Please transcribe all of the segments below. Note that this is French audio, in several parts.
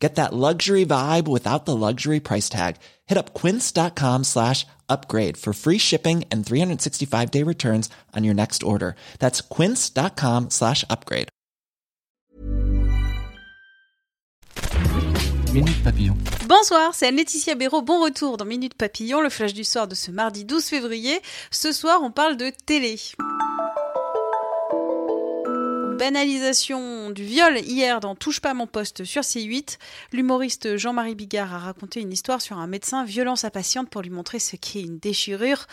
Get that luxury vibe without the luxury price tag. Hit up quince.com slash upgrade for free shipping and 365 day returns on your next order. That's quince.com slash upgrade. Minute Papillon. Bonsoir, c'est Laetitia Béraud. Bon retour dans Minute Papillon, le flash du soir de ce mardi 12 février. Ce soir, on parle de télé banalisation du viol hier dans Touche pas mon poste sur C8, l'humoriste Jean-Marie Bigard a raconté une histoire sur un médecin violant sa patiente pour lui montrer ce qu'est une déchirure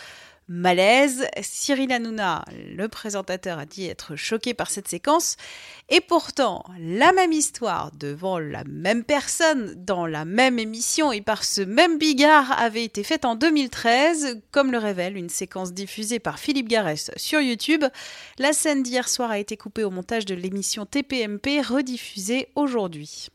malaise. Cyril Hanouna, le présentateur, a dit être choqué par cette séquence. Et pourtant, la même histoire devant la même personne, dans la même émission et par ce même Bigard avait été faite en 2013, comme le révèle une séquence diffusée par Philippe Garès sur YouTube. La scène d'hier soir a été coupée au montage de l'émission TPMP rediffusée aujourd'hui.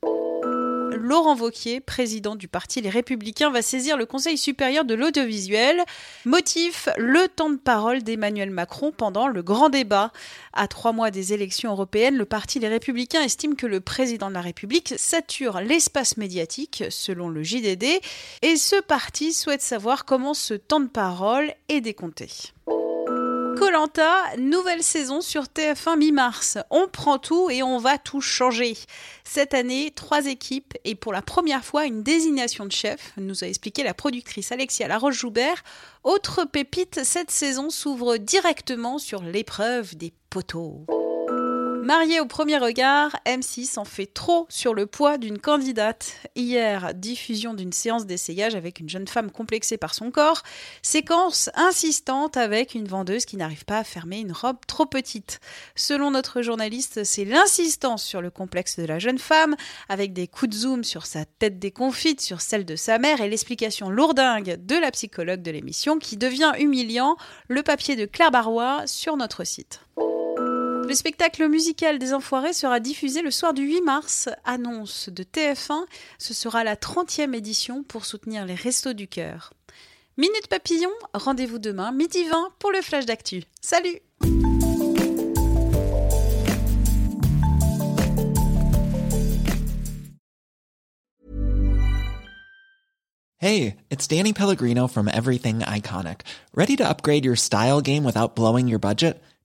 Laurent Vauquier, président du parti Les Républicains, va saisir le Conseil supérieur de l'audiovisuel. Motif le temps de parole d'Emmanuel Macron pendant le grand débat. À trois mois des élections européennes, le parti Les Républicains estime que le président de la République sature l'espace médiatique, selon le JDD, et ce parti souhaite savoir comment ce temps de parole est décompté. Colanta, nouvelle saison sur TF1 mi-mars. On prend tout et on va tout changer. Cette année, trois équipes et pour la première fois une désignation de chef, nous a expliqué la productrice Alexia Laroche-Joubert. Autre pépite, cette saison s'ouvre directement sur l'épreuve des poteaux. Marié au premier regard, M6 en fait trop sur le poids d'une candidate. Hier, diffusion d'une séance d'essayage avec une jeune femme complexée par son corps. Séquence insistante avec une vendeuse qui n'arrive pas à fermer une robe trop petite. Selon notre journaliste, c'est l'insistance sur le complexe de la jeune femme, avec des coups de zoom sur sa tête déconfite, sur celle de sa mère et l'explication lourdingue de la psychologue de l'émission qui devient humiliant, le papier de Claire Barrois sur notre site. Le spectacle musical des Enfoirés sera diffusé le soir du 8 mars. Annonce de TF1, ce sera la 30e édition pour soutenir les Restos du Cœur. Minute Papillon, rendez-vous demain, midi 20 pour le Flash d'Actu. Salut Hey, it's Danny Pellegrino from Everything Iconic. Ready to upgrade your style game without blowing your budget?